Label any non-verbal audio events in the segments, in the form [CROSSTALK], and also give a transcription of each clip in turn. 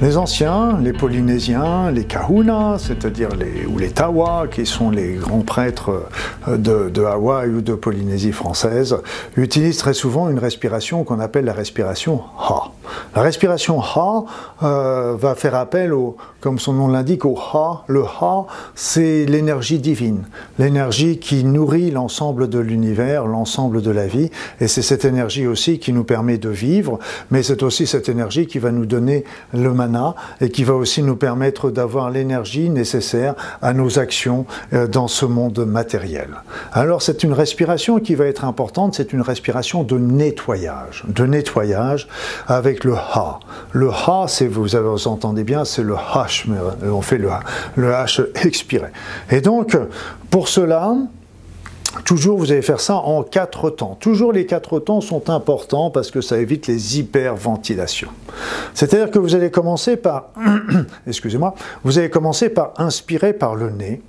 Les anciens, les Polynésiens, les Kahuna, c'est-à-dire les, ou les Tawa, qui sont les grands prêtres euh, de, Hawaï ou de Polynésie française, utilisent très souvent une respiration qu'on appelle la respiration Ha. La respiration Ha euh, va faire appel, au, comme son nom l'indique, au Ha. Le Ha, c'est l'énergie divine, l'énergie qui nourrit l'ensemble de l'univers, l'ensemble de la vie, et c'est cette énergie aussi qui nous permet de vivre, mais c'est aussi cette énergie qui va nous donner le et qui va aussi nous permettre d'avoir l'énergie nécessaire à nos actions euh, dans ce monde matériel. Alors c'est une respiration qui va être importante, c'est une respiration de nettoyage, de nettoyage avec le Ha. Le Ha, c'est vous, entendez bien, c'est le H, euh, on fait le, le H expiré. Et donc pour cela, Toujours, vous allez faire ça en quatre temps. Toujours, les quatre temps sont importants parce que ça évite les hyperventilations. C'est-à-dire que vous allez commencer par, [CLEARS THROAT] excusez-moi, vous allez commencer par inspirer par le nez.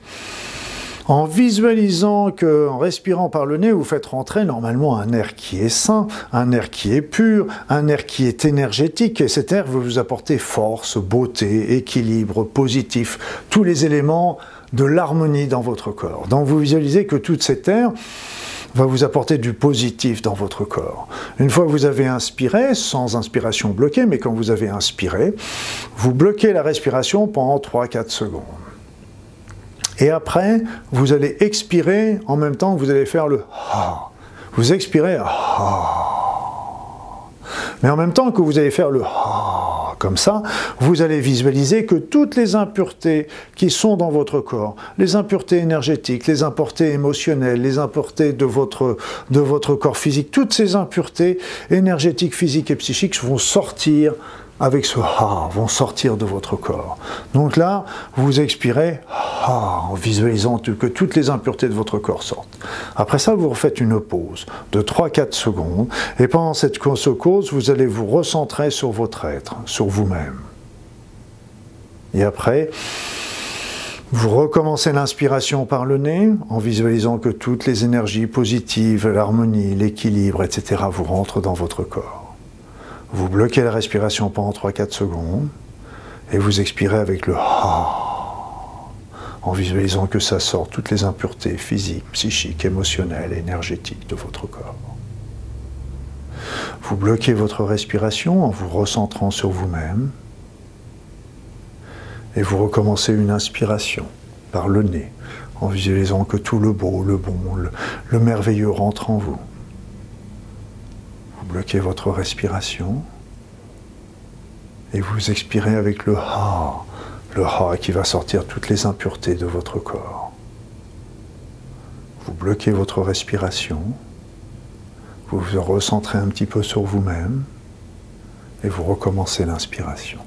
En visualisant que, en respirant par le nez, vous faites rentrer normalement un air qui est sain, un air qui est pur, un air qui est énergétique, et cet air va vous apporter force, beauté, équilibre, positif, tous les éléments de l'harmonie dans votre corps. Donc vous visualisez que toute cette air va vous apporter du positif dans votre corps. Une fois que vous avez inspiré, sans inspiration bloquée, mais quand vous avez inspiré, vous bloquez la respiration pendant 3-4 secondes. Et après, vous allez expirer en même temps que vous allez faire le ha. Vous expirez ha. Mais en même temps que vous allez faire le ha comme ça, vous allez visualiser que toutes les impuretés qui sont dans votre corps, les impuretés énergétiques, les impuretés émotionnelles, les impuretés de votre, de votre corps physique, toutes ces impuretés énergétiques, physiques et psychiques vont sortir avec ce ha vont sortir de votre corps. Donc là, vous expirez ha en visualisant que toutes les impuretés de votre corps sortent. Après ça, vous refaites une pause de 3-4 secondes et pendant cette pause, vous allez vous recentrer sur votre être, sur vous-même. Et après, vous recommencez l'inspiration par le nez en visualisant que toutes les énergies positives, l'harmonie, l'équilibre, etc. vous rentrent dans votre corps. Vous bloquez la respiration pendant 3-4 secondes et vous expirez avec le ha en visualisant que ça sort toutes les impuretés physiques, psychiques, émotionnelles, énergétiques de votre corps. Vous bloquez votre respiration en vous recentrant sur vous-même et vous recommencez une inspiration par le nez en visualisant que tout le beau, le bon, le, le merveilleux rentre en vous bloquez votre respiration et vous expirez avec le Ha, le Ha qui va sortir toutes les impuretés de votre corps. Vous bloquez votre respiration, vous vous recentrez un petit peu sur vous-même et vous recommencez l'inspiration.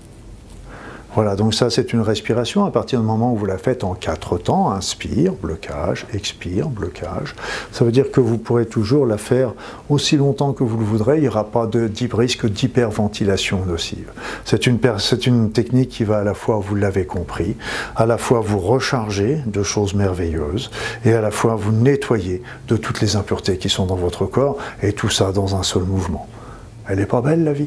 Voilà, donc ça c'est une respiration à partir du moment où vous la faites en quatre temps, inspire, blocage, expire, blocage. Ça veut dire que vous pourrez toujours la faire aussi longtemps que vous le voudrez, il n'y aura pas de risque d'hyperventilation nocive. C'est une, technique qui va à la fois, vous l'avez compris, à la fois vous recharger de choses merveilleuses et à la fois vous nettoyer de toutes les impuretés qui sont dans votre corps et tout ça dans un seul mouvement. Elle n'est pas belle la vie?